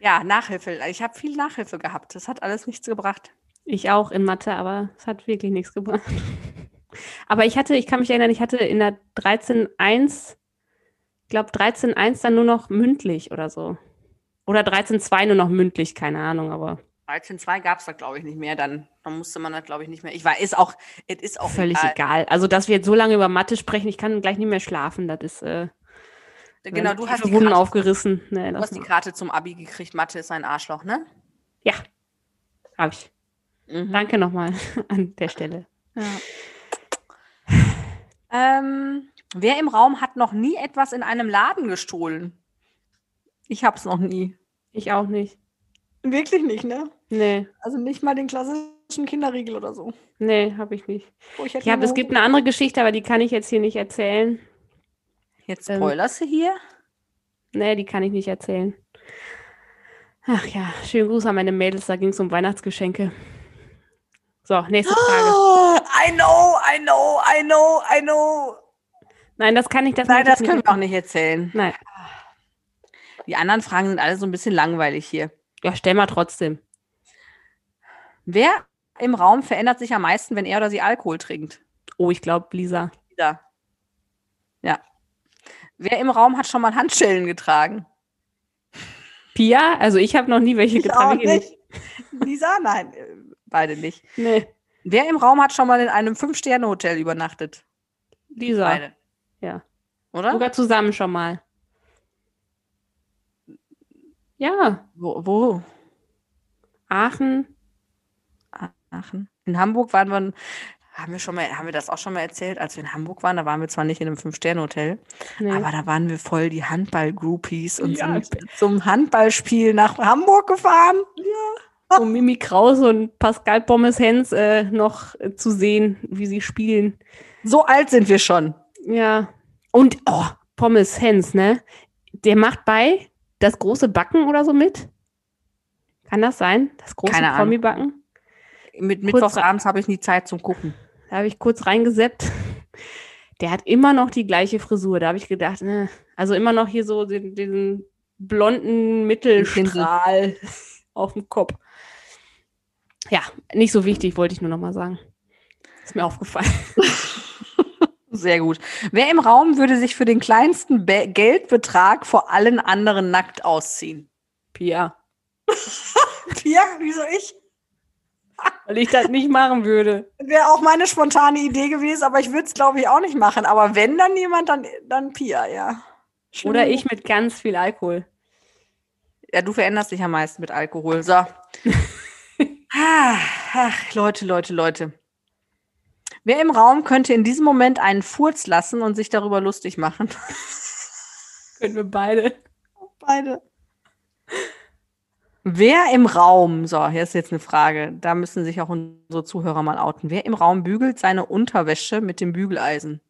Ja, Nachhilfe. Ich habe viel Nachhilfe gehabt. Das hat alles nichts gebracht. Ich auch in Mathe, aber es hat wirklich nichts gebracht. Aber ich hatte, ich kann mich erinnern, ich hatte in der 13.1, ich glaube 13.1 dann nur noch mündlich oder so. Oder 13.2 nur noch mündlich, keine Ahnung, aber. 13.2 gab es da, glaube ich, nicht mehr. Dann, dann musste man das, glaube ich, nicht mehr. Ich weiß, ist auch, es ist auch völlig egal. egal. Also, dass wir jetzt so lange über Mathe sprechen, ich kann gleich nicht mehr schlafen. Das ist. Äh, Genau, du hast die Wunden aufgerissen. Nee, du hast die Karte zum Abi gekriegt. Mathe ist ein Arschloch, ne? Ja, habe ich. Mhm. Danke nochmal (laughs) an der Stelle. Ja. Ähm, wer im Raum hat noch nie etwas in einem Laden gestohlen? Ich hab's noch nie. Ich auch nicht. Wirklich nicht, ne? Nee. Also nicht mal den klassischen Kinderriegel oder so. Nee, habe ich nicht. Oh, ich ja, es gibt eine andere Geschichte, aber die kann ich jetzt hier nicht erzählen. Jetzt ähm, spoilerst ähm, du hier? Nee, die kann ich nicht erzählen. Ach ja, schönen Gruß an meine Mädels, da ging es um Weihnachtsgeschenke. So, nächste Frage. Oh, I know, I know, I know, I know. Nein, das kann ich das Nein, das können wir auch nicht erzählen. Nein. Die anderen Fragen sind alle so ein bisschen langweilig hier. Ja, stell mal trotzdem. Wer im Raum verändert sich am meisten, wenn er oder sie Alkohol trinkt? Oh, ich glaube, Lisa. Lisa. Ja. Wer im Raum hat schon mal Handschellen getragen? Pia? Also ich habe noch nie welche getragen. Ich nicht. Lisa? Nein, äh, beide nicht. Nee. Wer im Raum hat schon mal in einem Fünf-Sterne-Hotel übernachtet? Lisa. Beide. Ja. Oder? Sogar zusammen schon mal. Ja. Wo? wo? Aachen. Aachen. In Hamburg waren wir haben wir schon mal, haben wir das auch schon mal erzählt, als wir in Hamburg waren, da waren wir zwar nicht in einem Fünf-Sterne-Hotel, nee. aber da waren wir voll die Handball-Groupies und ja. sind zum Handballspiel nach Hamburg gefahren. Ja. Um Mimi Krause und Pascal Pommes-Hens äh, noch äh, zu sehen, wie sie spielen. So alt sind wir schon. Ja. Und oh, Pommes-Hens, ne? Der macht bei das große Backen oder so mit? Kann das sein? Das große Promi-Backen? Mit Mittwochsabends habe ich nie Zeit zum Gucken. Da habe ich kurz reingeseppt. Der hat immer noch die gleiche Frisur. Da habe ich gedacht, ne, also immer noch hier so den, den blonden Mittelstrahl (laughs) auf dem Kopf. Ja, nicht so wichtig, wollte ich nur noch mal sagen. Ist mir aufgefallen. (laughs) Sehr gut. Wer im Raum würde sich für den kleinsten Be Geldbetrag vor allen anderen nackt ausziehen? Pia. (laughs) Pia, wieso ich? Weil ich das nicht machen würde. Wäre auch meine spontane Idee gewesen, aber ich würde es, glaube ich, auch nicht machen. Aber wenn dann jemand, dann, dann Pia, ja. Schlimm. Oder ich mit ganz viel Alkohol. Ja, du veränderst dich am meisten mit Alkohol. So. (laughs) Ach, Leute, Leute, Leute. Wer im Raum könnte in diesem Moment einen Furz lassen und sich darüber lustig machen? (laughs) Können wir beide. Beide. Wer im Raum, so, hier ist jetzt eine Frage, da müssen sich auch unsere Zuhörer mal outen. Wer im Raum bügelt seine Unterwäsche mit dem Bügeleisen?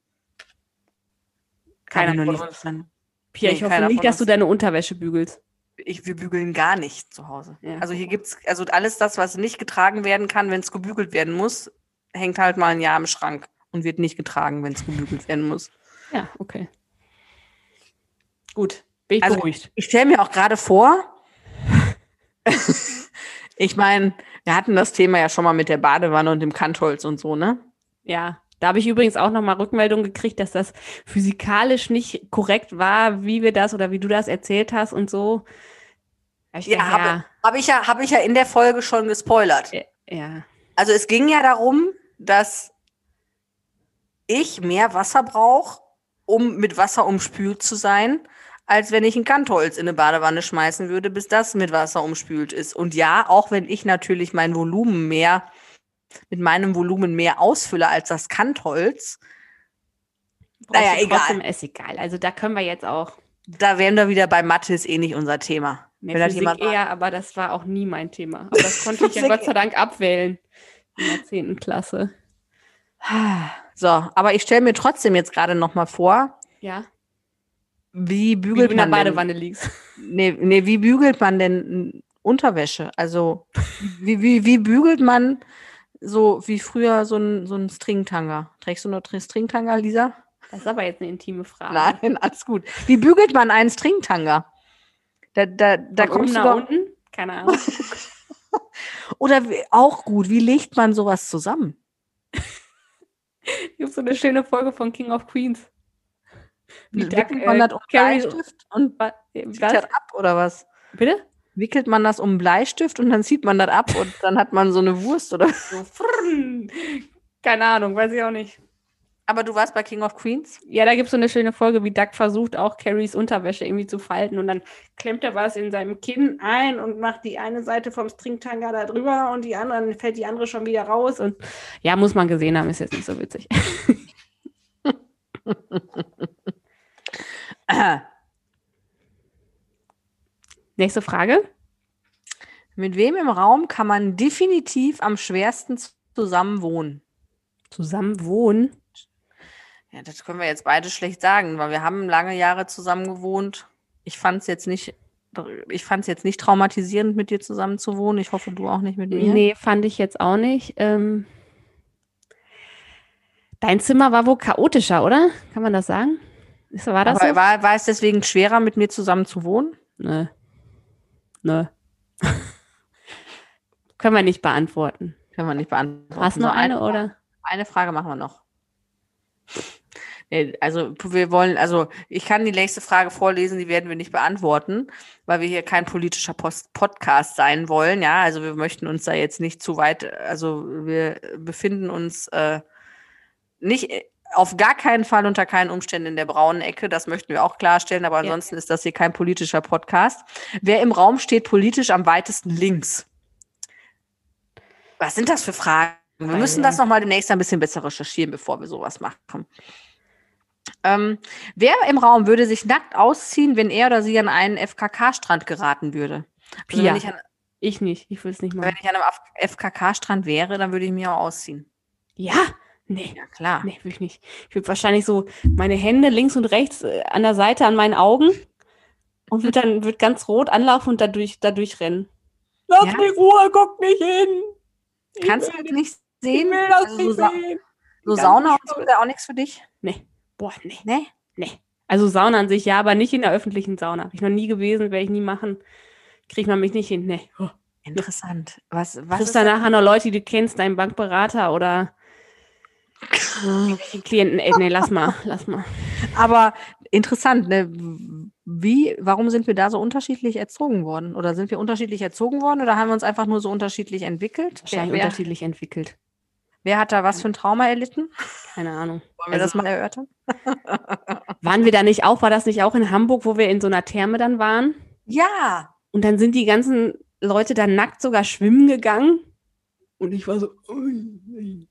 Keiner uns. nicht Pia, Nee, ich hoffe nicht, dass du deine Unterwäsche bügelst. Ich, wir bügeln gar nicht zu Hause. Ja. Also hier gibt's, also alles das, was nicht getragen werden kann, wenn es gebügelt werden muss, hängt halt mal ein Jahr im Schrank und wird nicht getragen, wenn es gebügelt werden muss. Ja, okay. Gut, bin ich Also- beruhigt. Ich stelle mir auch gerade vor, (laughs) ich meine, wir hatten das Thema ja schon mal mit der Badewanne und dem Kantholz und so, ne? Ja, da habe ich übrigens auch nochmal Rückmeldung gekriegt, dass das physikalisch nicht korrekt war, wie wir das oder wie du das erzählt hast und so. Hab ich Ja, habe hab ich, ja, hab ich ja in der Folge schon gespoilert. ja, ja. Also es ging ja darum, dass ich mehr Wasser brauche, um mit Wasser umspült zu sein, als wenn ich ein Kantholz in eine Badewanne schmeißen würde, bis das mit Wasser umspült ist. Und ja, auch wenn ich natürlich mein Volumen mehr, mit meinem Volumen mehr ausfülle als das Kantholz, Naja, egal. Ist egal. Also da können wir jetzt auch. da wären wir wieder bei Mathe, ist eh nicht unser Thema. Nee, Wenn das Physik jemand- eher, aber das war auch nie mein Thema. (laughs) Aber das konnte ich ja Gott sei Dank abwählen in der 10. Klasse. So, aber ich stelle mir trotzdem jetzt gerade noch mal vor, Ja, wie wie bügelt du in der man denn? Badewanne liegst. Nee, nee, wie bügelt man denn Unterwäsche? Also, wie, wie, wie bügelt man so wie früher so ein, so ein Stringtanga? Trägst du noch Tr- Stringtanga, Lisa? Das ist aber jetzt eine intime Frage. Nein, alles gut. Wie bügelt man einen Stringtanga? Da, da, da Von kommst du nach unten? Keine Ahnung. (laughs) Oder auch gut, wie legt man sowas zusammen? (laughs) Gibt so eine schöne Folge von King of Queens. Wie Wickelt man äh, das um Bleistift und Wa- zieht das ab oder was? Bitte? Wickelt man das um Bleistift und dann zieht man das ab und dann hat man so eine Wurst oder? (laughs) So. Keine Ahnung, weiß ich auch nicht. Aber du warst bei King of Queens? Ja, da gibt es so eine schöne Folge, wie Doug versucht, auch Carries Unterwäsche irgendwie zu falten und dann klemmt er was in seinem Kinn ein und macht die eine Seite vom Stringtanga da drüber und die andere, dann fällt die andere schon wieder raus und ja, muss man gesehen haben, ist jetzt nicht so witzig. (laughs) Nächste Frage. Mit wem im Raum kann man definitiv am schwersten z- zusammen wohnen? Zusammen wohnen. Ja, das können wir jetzt beide schlecht sagen, weil wir haben lange Jahre zusammen gewohnt. Ich fand es jetzt nicht, ich fand es jetzt nicht traumatisierend, mit dir zusammen zu wohnen. Ich hoffe, du auch nicht mit mir. Nee, fand ich jetzt auch nicht. Ähm, dein Zimmer war wohl chaotischer, oder? Kann man das sagen? War das so? war, war es deswegen schwerer, mit mir zusammen zu wohnen? Nö. Nö. (laughs) Können wir nicht beantworten. Können wir nicht beantworten. Hast du noch So, eine, oder? Eine Frage machen wir noch. Nee, Also wir wollen, also ich kann die nächste Frage vorlesen, die werden wir nicht beantworten, weil wir hier kein politischer Post Podcast sein wollen. Ja, also wir möchten uns da jetzt nicht zu weit, also wir befinden uns äh, nicht äh, auf gar keinen Fall unter keinen Umständen in der braunen Ecke. Das möchten wir auch klarstellen, aber Ja. ansonsten ist das hier kein politischer Podcast. Wer im Raum steht politisch am weitesten links? Was sind das für Fragen? Wir Weil, müssen das nochmal demnächst ein bisschen besser recherchieren, bevor wir sowas machen. Ähm, wer im Raum würde sich nackt ausziehen, wenn er oder sie an einen FKK-Strand geraten würde? Also Pia. wenn, ich an, Ich nicht. Ich will es nicht wenn machen. ich an einem FKK-Strand wäre, dann würde ich mich auch ausziehen. Ja? Nee. Ja, klar. Nee, will ich nicht. Ich würde wahrscheinlich so meine Hände links und rechts äh, an der Seite an meinen Augen und würde dann würd ganz rot anlaufen und dadurch, dadurch rennen. Lass Ja. mich Ruhe, guck nicht hin. Kannst du nicht Ich sehen? will das Also so nicht Sa sehen. so Ganz Sauna und so wäre auch nichts für dich? Nee. Boah, nee. Nee? Nee. Also Sauna an sich ja, aber nicht in der öffentlichen Sauna. Hab ich noch nie gewesen, werde ich nie machen. Kriegt man mich nicht hin. Nee. Oh. Interessant. Was, was ist da nachher noch Leute, die du kennst, deinen Bankberater oder Klienten. Ey, nee, lass mal, lass mal. Aber interessant, ne? Wie, warum sind wir da so unterschiedlich erzogen worden? Oder sind wir unterschiedlich erzogen worden oder haben wir uns einfach nur so unterschiedlich entwickelt? Wer, Wahrscheinlich wer, unterschiedlich entwickelt. Wer hat da was für ein Trauma erlitten? Keine Ahnung. Wollen wir Also- das mal erörtern? (laughs) Waren wir da nicht auch, war das nicht auch in Hamburg, wo wir in so einer Therme dann waren? Ja. Und dann sind die ganzen Leute da nackt sogar schwimmen gegangen. Und ich war so, ui, ui.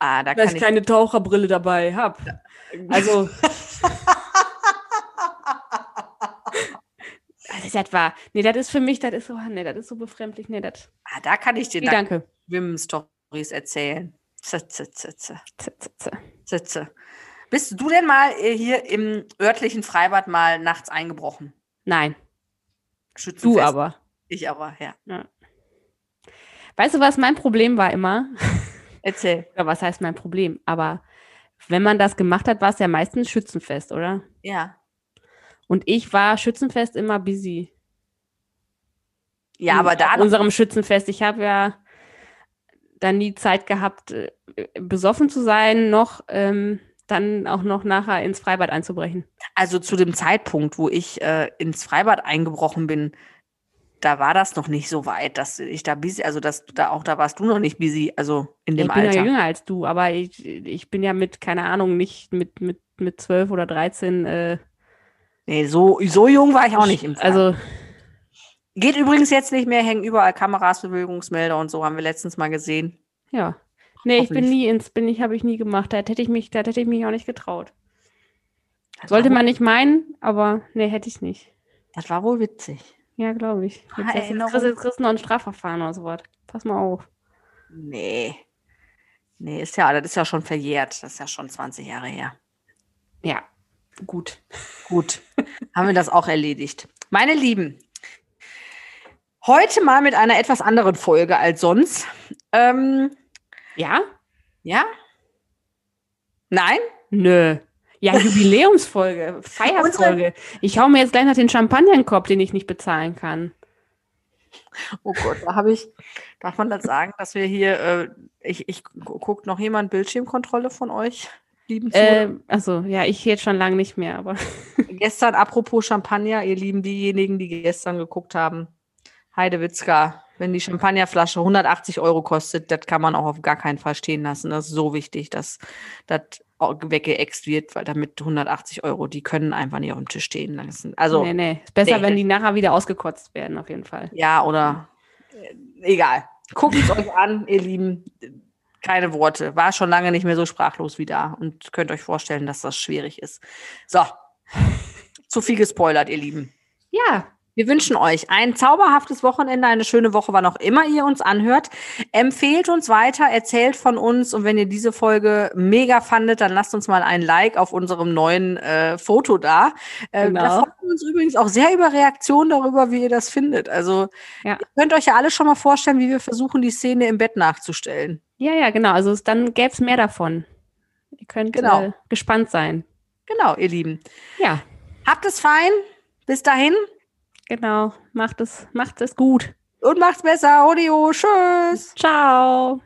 Ah, da weil kann ich ich. keine Taucherbrille dabei habe. Also. (laughs) Also ist etwa, nee, das ist für mich, das ist so, nee, das ist so befremdlich, nee, das. Ah, da kann ich dir Nee, danke. Schwimm-Stories erzählen. Z. Bist du denn mal äh, hier im örtlichen Freibad mal nachts eingebrochen? Nein, du aber. Ich aber, ja. Weißt du, was mein Problem war immer? (laughs) Erzähl. Oder was heißt mein Problem? Aber wenn man das gemacht hat, war es ja meistens Schützenfest, oder? Ja. Und ich war Schützenfest immer busy. Ja, aber da unserem Schützenfest. Ich habe ja dann nie Zeit gehabt, äh, besoffen zu sein, noch ähm, dann auch noch nachher ins Freibad einzubrechen. Also zu dem Zeitpunkt, wo ich äh, ins Freibad eingebrochen bin, da war das noch nicht so weit, dass ich da busy, also dass du da auch da warst du noch nicht busy, also in Ja, dem ich bin ja Alter. jünger als du, aber ich, ich bin ja mit, keine Ahnung, nicht mit, mit, mit 12 oder 13. Äh, Nee, so, so jung war ich auch nicht im Freibad. Also, Geht übrigens jetzt nicht mehr, hängen überall Kameras, Bewegungsmelder und so, haben wir letztens mal gesehen. ja. Nee, ich bin nie ins, bin ich, habe ich nie gemacht. Da hätte ich mich, da hätte ich mich auch nicht getraut. Das Sollte man nicht meinen, aber nee, hätte ich nicht. Das war wohl witzig. Ja, glaube ich. Jetzt, kriegst, jetzt kriegst du noch ein Strafverfahren oder sowas. Pass mal auf. Nee. Nee, ist ja, das ist ja schon verjährt. Das ist ja schon 20 Jahre her. Ja, gut. Gut, haben wir das auch erledigt. Meine Lieben, heute mal mit einer etwas anderen Folge als sonst. Ähm, Ja? ja? Nein? Nö. Ja, Jubiläumsfolge, (laughs) Feierfolge. Ich hau mir jetzt gleich noch den Champagner in den Kopf, den ich nicht bezahlen kann. Oh Gott, da habe ich, darf man das sagen, dass wir hier, äh, ich, ich guckt noch jemand Bildschirmkontrolle von euch, lieben? Äh, also, ja, ich jetzt schon lange nicht mehr, aber Gestern, apropos Champagner, ihr Lieben, diejenigen, die gestern geguckt haben, Heidewitzka, wenn die Champagnerflasche 180 Euro kostet, das kann man auch auf gar keinen Fall stehen lassen. Das ist so wichtig, dass das weggeext wird, weil damit 180 Euro, die können einfach nicht auf dem Tisch stehen lassen. Also, nee, nee. Ist besser, nee. wenn die nachher wieder ausgekotzt werden, auf jeden Fall. ja, oder äh, egal. Guckt es (laughs) euch an, ihr Lieben. Keine Worte. War schon lange nicht mehr so sprachlos wie da und könnt euch vorstellen, dass das schwierig ist. So. (laughs) Zu viel gespoilert, ihr Lieben. Ja, Wir wünschen euch ein zauberhaftes Wochenende, eine schöne Woche, wann auch immer ihr uns anhört. Empfehlt uns weiter, erzählt von uns und wenn ihr diese Folge mega fandet, dann lasst uns mal ein Like auf unserem neuen äh, Foto da. Äh, Genau. Da freuen wir uns übrigens auch sehr über Reaktionen darüber, wie ihr das findet. Also Ja. ihr könnt euch ja alle schon mal vorstellen, wie wir versuchen, die Szene im Bett nachzustellen. ja, ja, genau. Also dann gäbe es mehr davon. Ihr könnt Genau. äh, gespannt sein. Genau, ihr Lieben. Ja, Habt es fein. Bis dahin genau. Macht es, macht es gut. und macht's besser. Audio. Tschüss. Ciao.